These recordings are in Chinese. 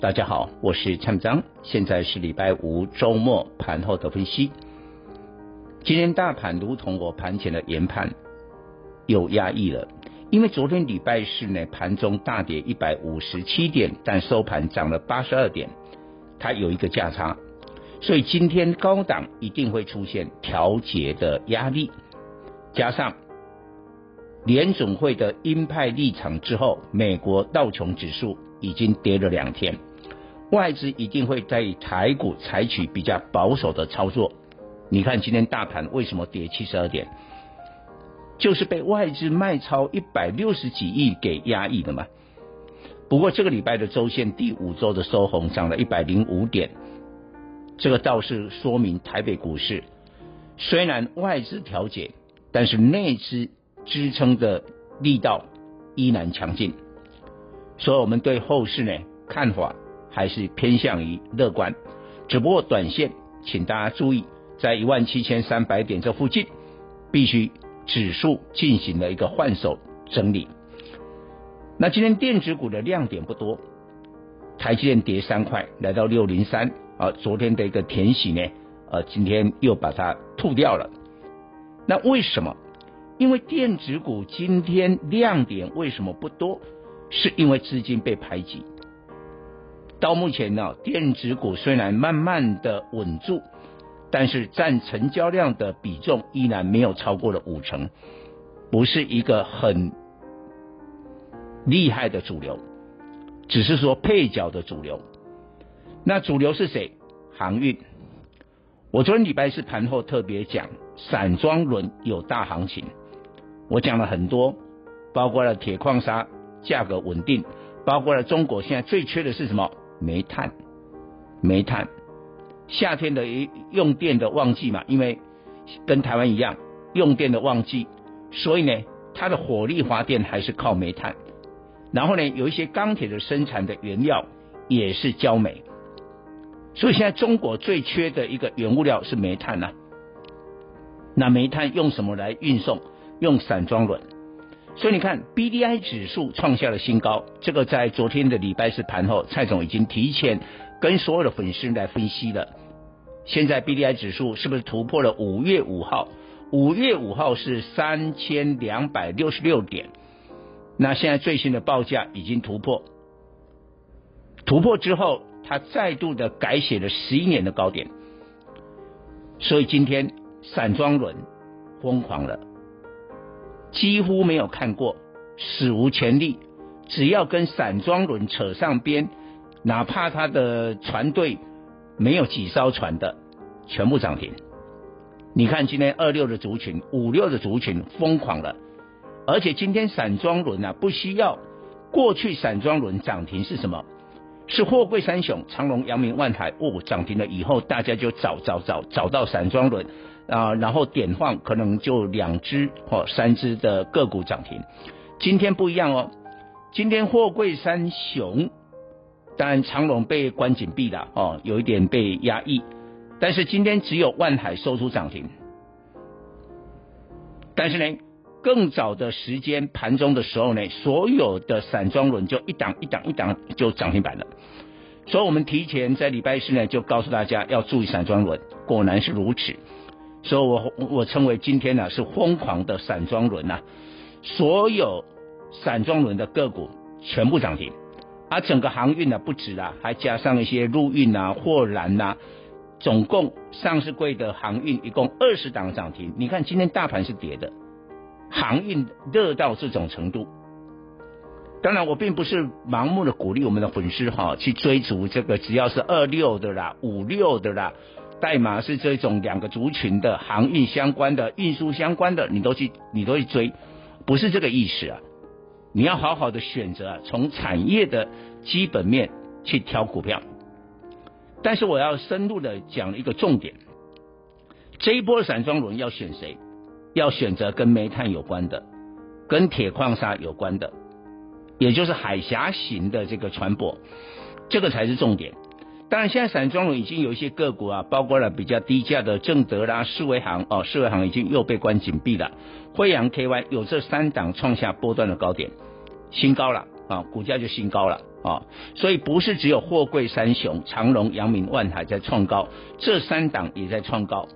大家好，我是蔡明彰，现在是礼拜五周末盘后的分析。今天大盘如同我盘前的研判，有压抑了，因为昨天礼拜四呢，盘中大跌一百五十七点，但收盘涨了八十二点，它有一个价差，所以今天高档一定会出现调节的压力，加上联总会的鹰派立场之后，美国道琼指数已经跌了两天。外资一定会在台股采取比较保守的操作。你看今天大盘为什么跌七十二点？就是被外资卖超一百六十几亿给压抑的嘛。不过这个礼拜的周线第五周的收红涨了一百零五点，这个倒是说明台北股市虽然外资调节，但是内资支撑的力道依然强劲。所以我们对后市呢看法。还是偏向于乐观，只不过短线，请大家注意，在一万七千三百点这附近，必须指数进行了一个换手整理。那今天电子股的亮点不多，台积电跌三块，来到六零三啊，昨天的一个填息呢，呃，今天又把它吐掉了。那为什么？因为电子股今天亮点为什么不多？是因为资金被排挤。到目前呢，电子股虽然慢慢的稳住，但是占成交量的比重依然没有超过了五成，不是一个很厉害的主流，只是说配角的主流。那主流是谁？航运。我昨天礼拜四盘后特别讲，散装轮有大行情，我讲了很多，包括了铁矿砂价格稳定，包括了中国现在最缺的是什么？煤炭，煤炭，夏天的用电的旺季嘛，因为跟台湾一样用电的旺季，所以呢，它的火力发电还是靠煤炭。然后呢，有一些钢铁的生产的原料也是焦煤，所以现在中国最缺的一个原物料是煤炭呐、啊。那煤炭用什么来运送？用散装轮。所以你看，B D I 指数创下了新高，这个在昨天的礼拜四盘后，蔡总已经提前跟所有的粉丝来分析了。现在 B D I 指数是不是突破了五月五号？五月五号是三千两百六十六点，那现在最新的报价已经突破，突破之后，它再度的改写了十一年的高点，所以今天散装轮疯狂了。几乎没有看过，史无前例。只要跟散装轮扯上边，哪怕他的船队没有几艘船的，全部涨停。你看今天二六的族群、五六的族群疯狂了，而且今天散装轮啊不需要。过去散装轮涨停是什么？是货柜三雄长荣、阳明、万海哦涨停了以后，大家就找找找找到散装轮。啊，然后点放可能就两只或三只的个股涨停。今天不一样哦，今天货柜三雄，当然长荣被关紧闭了哦，有一点被压抑。但是今天只有万海收出涨停。但是呢，更早的时间盘中的时候呢，所有的散装轮就一档一档一档就涨停板了。所以我们提前在礼拜四呢就告诉大家要注意散装轮，果然是如此。所以我我称为今天呢、啊、是疯狂的散装轮呐，所有散装轮的个股全部涨停，而整个航运呢不止啊，还加上一些陆运啊、货篮呐，总共上市柜的航运一共二十档涨停。你看今天大盘是跌的，航运热到这种程度。当然我并不是盲目的鼓励我们的粉丝哈去追逐这个，只要是二六的啦、五六的啦。代码是这种两个族群的航运相关的、运输相关的，你都去你都去追，不是这个意思啊！你要好好的选择啊，从产业的基本面去挑股票。但是我要深入的讲一个重点，这一波散装轮要选谁？要选择跟煤炭有关的，跟铁矿砂有关的，也就是海峡型的这个船舶，这个才是重点。当然，现在散装轮已经有一些个股啊，包括了比较低价的正德啦、世维行哦，世维行已经又被关紧闭了。辉阳 KY 有这三档创下波段的高点，新高了啊，股价就新高了啊。所以不是只有货柜三雄长荣、阳明、万海在创高，这三档也在创高。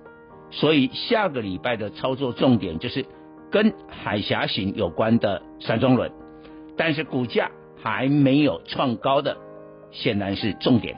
所以下个礼拜的操作重点就是跟海峡型有关的散装轮，但是股价还没有创高的，显然是重点。